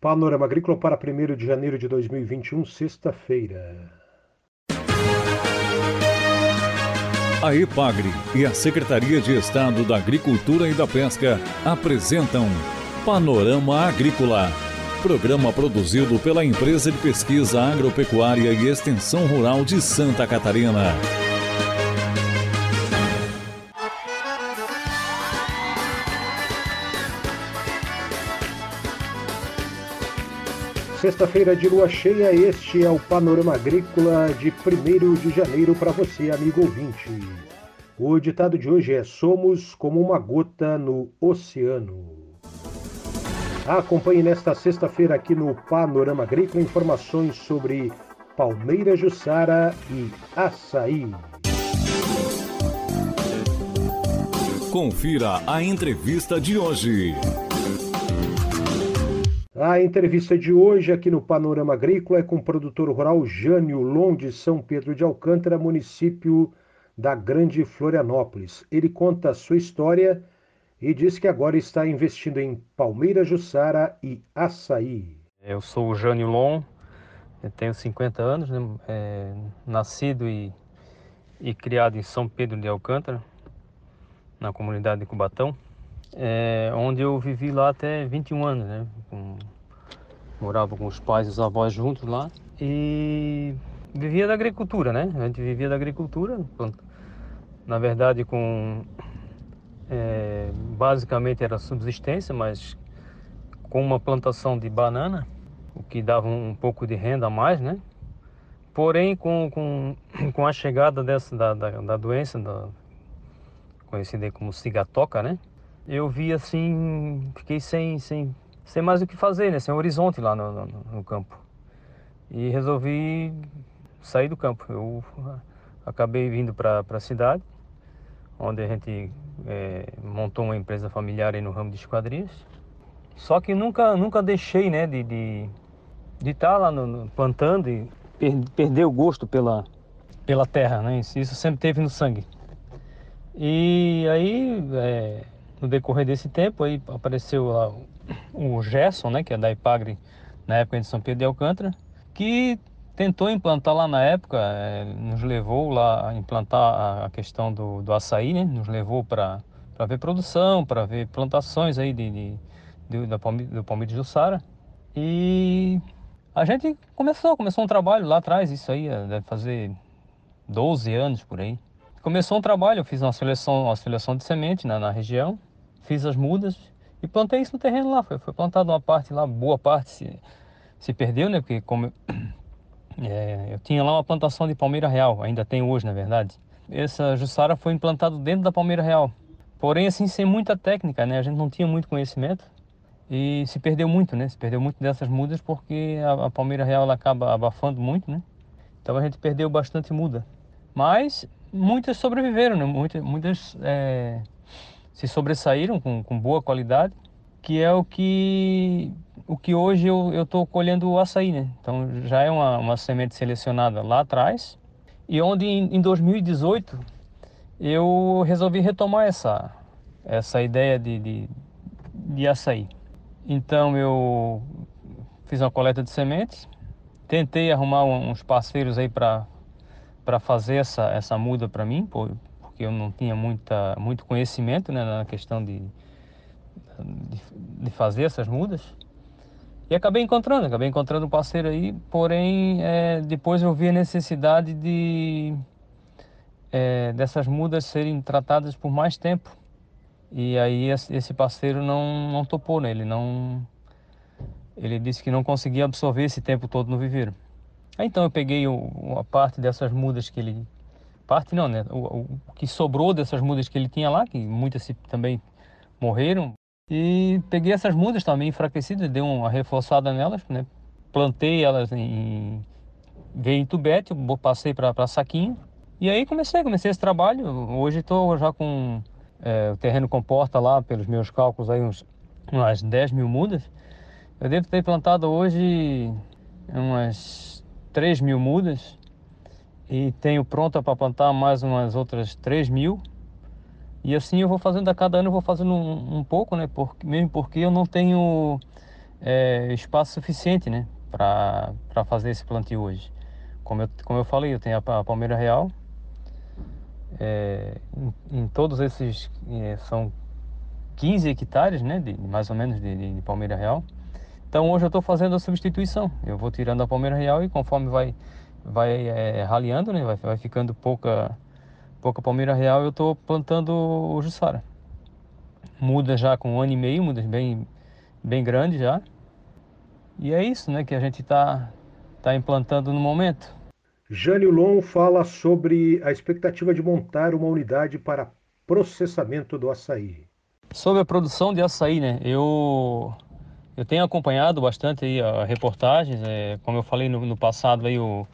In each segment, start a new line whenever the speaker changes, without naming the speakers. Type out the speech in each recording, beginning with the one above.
Panorama Agrícola para 1 de janeiro de 2021, sexta-feira.
A EPAGRE e a Secretaria de Estado da Agricultura e da Pesca apresentam Panorama Agrícola, programa produzido pela Empresa de Pesquisa Agropecuária e Extensão Rural de Santa Catarina.
Sexta-feira de lua cheia, este é o Panorama Agrícola de 1 de janeiro para você, amigo ouvinte. O ditado de hoje é: Somos como uma gota no oceano. Acompanhe nesta sexta-feira aqui no Panorama Agrícola informações sobre Palmeira Jussara e açaí.
Confira a entrevista de hoje.
A entrevista de hoje aqui no Panorama Agrícola é com o produtor rural Jânio Lom de São Pedro de Alcântara, município da Grande Florianópolis. Ele conta a sua história e diz que agora está investindo em Palmeira Jussara e açaí.
Eu sou o Jânio Lom, tenho 50 anos, né? é, nascido e, e criado em São Pedro de Alcântara, na comunidade de Cubatão é, onde eu vivi lá até 21 anos, né? Com, morava com os pais e os avós juntos lá e vivia da agricultura, né? A gente vivia da agricultura, na verdade com é, basicamente era subsistência, mas com uma plantação de banana, o que dava um pouco de renda a mais, né? Porém, com, com, com a chegada dessa, da, da, da doença, da, conhecida como cigatoca, né? Eu vi assim, fiquei sem, sem, sem mais o que fazer, né? Sem horizonte lá no, no, no campo. E resolvi sair do campo. Eu acabei vindo para a cidade, onde a gente é, montou uma empresa familiar no ramo de esquadrias. Só que nunca, nunca deixei né, de estar de, de tá lá no, no, plantando e per, perder o gosto pela, pela terra. Né? Isso sempre teve no sangue. E aí é, no decorrer desse tempo aí apareceu lá o Gerson, né, que é da Ipagre na época de São Pedro de Alcântara, que tentou implantar lá na época, é, nos levou lá a implantar a questão do, do açaí, né, nos levou para ver produção, para ver plantações aí de, de, de da palme, do palmito de Jussara. E a gente começou, começou um trabalho lá atrás, isso aí deve fazer 12 anos por aí. Começou um trabalho, eu fiz uma seleção, uma seleção de semente na, na região, fiz as mudas e plantei isso no terreno lá. Foi, foi plantado uma parte lá, boa parte se, se perdeu, né? Porque como é, eu tinha lá uma plantação de palmeira real, ainda tem hoje, na verdade. Essa jussara foi implantada dentro da palmeira real. Porém, assim, sem muita técnica, né? A gente não tinha muito conhecimento e se perdeu muito, né? Se perdeu muito dessas mudas porque a, a palmeira real ela acaba abafando muito, né? Então a gente perdeu bastante muda. Mas muitas sobreviveram, né? Muitas, muitas é, se sobressaíram com, com boa qualidade, que é o que, o que hoje eu estou colhendo o açaí, né? Então já é uma, uma semente selecionada lá atrás e onde em, em 2018 eu resolvi retomar essa, essa ideia de, de, de açaí. Então eu fiz uma coleta de sementes, tentei arrumar uns parceiros aí para fazer essa, essa muda para mim, porque eu não tinha muita, muito conhecimento né, na questão de, de, de, fazer essas mudas. E acabei encontrando, acabei encontrando um parceiro aí, porém é, depois eu vi a necessidade de é, dessas mudas serem tratadas por mais tempo. E aí esse parceiro não, não topou, né? ele não ele disse que não conseguia absorver esse tempo todo no viveiro. Então eu peguei uma parte dessas mudas que ele parte não, né? O, o, que sobrou dessas mudas que ele tinha lá, que muitas também morreram. E peguei essas mudas também enfraquecidas, dei uma reforçada nelas, né? Plantei elas em. Veio em tubete, passei para saquinho. E aí comecei, comecei esse trabalho. Hoje estou já com. É, o terreno comporta lá, pelos meus cálculos, aí uns, umas 10 mil mudas. Eu devo ter plantado hoje umas 3 mil mudas e tenho pronta para plantar mais umas outras 3 mil. E assim eu vou fazendo a cada ano, eu vou fazendo um, um pouco, né? Mesmo porque eu não tenho é, espaço suficiente, né, para fazer esse plantio hoje. Como eu, como eu falei, eu tenho a, a Palmeira Real, é, em, em, todos esses é, são 15 hectares, né, de, mais ou menos de, de, de Palmeira Real. Então hoje eu estou fazendo a substituição. Eu vou tirando a Palmeira Real e conforme vai vai é, raleando, né, vai, vai ficando pouca pouca Palmeira Real, eu estou plantando o Jussara. Muda já com um ano e meio, muda bem bem grande já. E é isso, né, que a gente está tá implantando no momento.
Jânio Lon fala sobre a expectativa de montar uma unidade para processamento do açaí.
Sobre a produção de açaí, né? Eu, eu tenho acompanhado bastante aí a reportagens. É, como eu falei no, no, passado, aí o,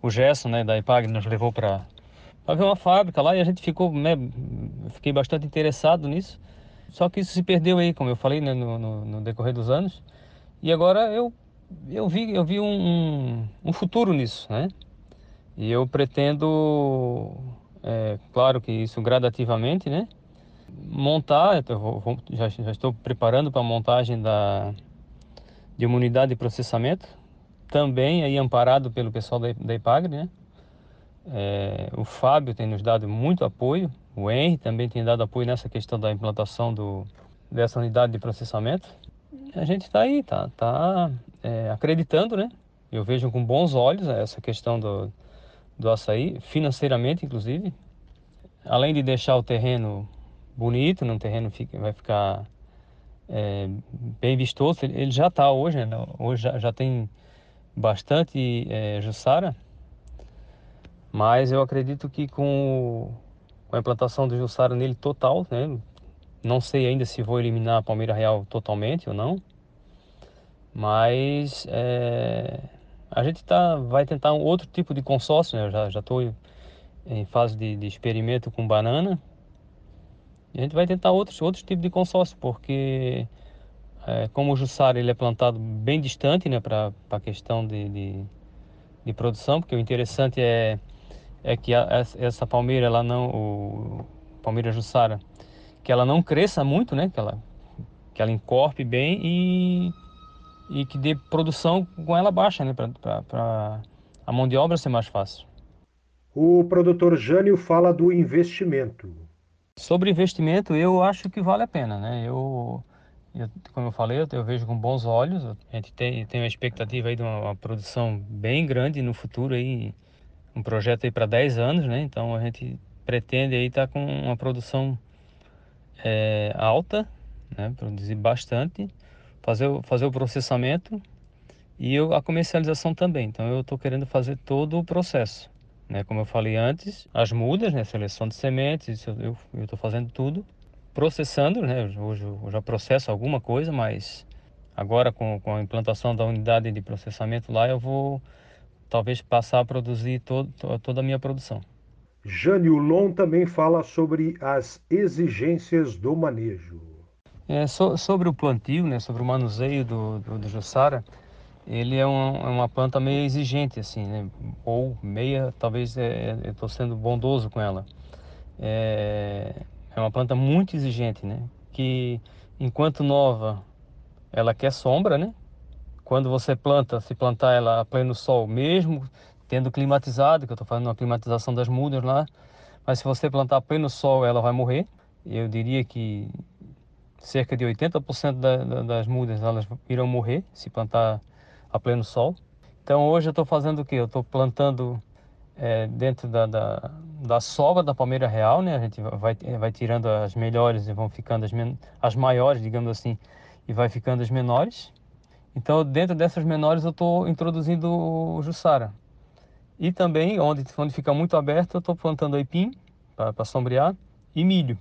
o Gerson né, da IPAG nos levou para ver uma fábrica lá e a gente ficou, né, fiquei bastante interessado nisso. Só que isso se perdeu aí, como eu falei, né, no, no, no decorrer dos anos. E agora eu, eu vi, eu vi um, um, futuro nisso, né? E eu pretendo, é, claro que isso gradativamente, né? Montar, vou, vou, já, já, estou preparando para a montagem da, de uma unidade de processamento, também aí amparado pelo pessoal da, da IPAGRE, né? É, o Fábio tem nos dado muito apoio, o Henry também tem dado apoio nessa questão da implantação do, dessa unidade de processamento. A gente está aí, tá, tá é, acreditando, né? Eu vejo com bons olhos essa questão do, do açaí, financeiramente inclusive. Além de deixar o terreno bonito, no terreno fica, vai ficar é, bem vistoso, ele já está hoje, né? hoje já, já, tem bastante é, jussara, mas eu acredito que com, com a implantação do jussara nele total, né? não sei ainda se vou eliminar a palmeira real totalmente ou não, mas é, a gente tá, vai tentar um outro tipo de consórcio, né? Eu já estou em fase de, de, experimento com banana. E a gente vai tentar outros, outros tipos de consórcio, porque é, como o Jussara ele é plantado bem distante né, para a questão de, de, de, produção, porque o interessante é, é que a, essa palmeira, ela não, o palmeira Jussara, que ela não cresça muito, né, que ela, que ela encorpe bem e e que dê produção com ela baixa, né, para a mão de obra ser mais fácil.
O produtor Jânio fala do investimento.
Sobre investimento, eu acho que vale a pena, né? Eu, eu como eu falei, eu, eu, vejo com bons olhos. A gente tem, tem uma expectativa aí de uma, uma produção bem grande no futuro aí, um projeto aí para 10 anos, né? Então a gente pretende aí estar tá com uma produção é, alta, né? Produzir bastante fazer, fazer o processamento e eu, a comercialização também. Então eu estou querendo fazer todo o processo. Né? Como eu falei antes, as mudas, né? seleção de sementes, eu estou fazendo tudo. Processando, né? hoje eu já processo alguma coisa, mas agora com, com a implantação da unidade de processamento lá, eu vou talvez passar a produzir todo, toda a minha produção.
Jânio Lon também fala sobre as exigências do manejo.
É, so, sobre o plantio, né, sobre o manuseio do, do, do Jussara, ele é, um, é, uma planta meio exigente, assim, né? ou meia, talvez é, é eu estou sendo bondoso com ela. É, é uma planta muito exigente, né? Que enquanto nova, ela quer sombra, né? Quando você planta, se plantar ela a pleno sol, mesmo tendo climatizado, que eu estou fazendo uma climatização das mudas lá, mas se você plantar a pleno sol, ela vai morrer. Eu diria que cerca de 80% da, da, das mudas elas irão morrer se plantar a pleno sol. Então hoje eu estou fazendo o que? Eu estou plantando é, dentro da, da, da sova da palmeira real, né? A gente vai, vai tirando as melhores e vão ficando as, as maiores, digamos assim, e vai ficando as menores. Então dentro dessas menores eu estou introduzindo o jussara. E também, onde, onde fica muito aberto, eu estou plantando aipim para sombrear e milho.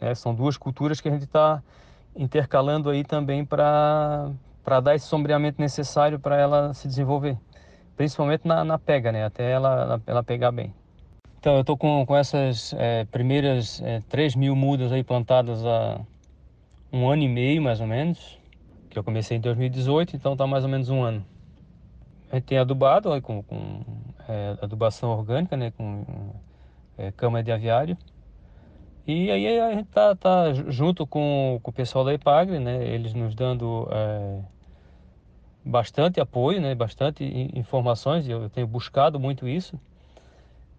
É, são duas culturas que a gente está intercalando aí também para dar esse sombreamento necessário para ela se desenvolver, principalmente na, na pega, né? até ela, ela pegar bem. Então eu estou com, com essas é, primeiras é, 3 mil mudas aí plantadas há um ano e meio mais ou menos, que eu comecei em 2018, então está mais ou menos um ano. A gente tem adubado aí, com, com é, adubação orgânica, né, com é, cama de aviário. E aí a gente tá, tá junto com, com, o pessoal da IPAGRE, né? Eles nos dando é, bastante apoio, né, bastante informações, eu tenho buscado muito isso.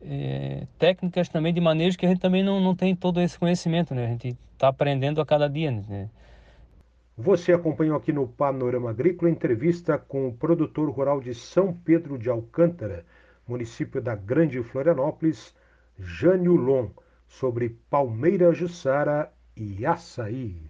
É, técnicas também de manejo que a gente também não, não tem todo esse conhecimento, né? A gente está aprendendo a cada dia, né?
Você acompanhou aqui no Panorama Agrícola entrevista com o produtor rural de São Pedro de Alcântara, município da Grande Florianópolis, Jânio Lon, sobre palmeira jussara e açaí.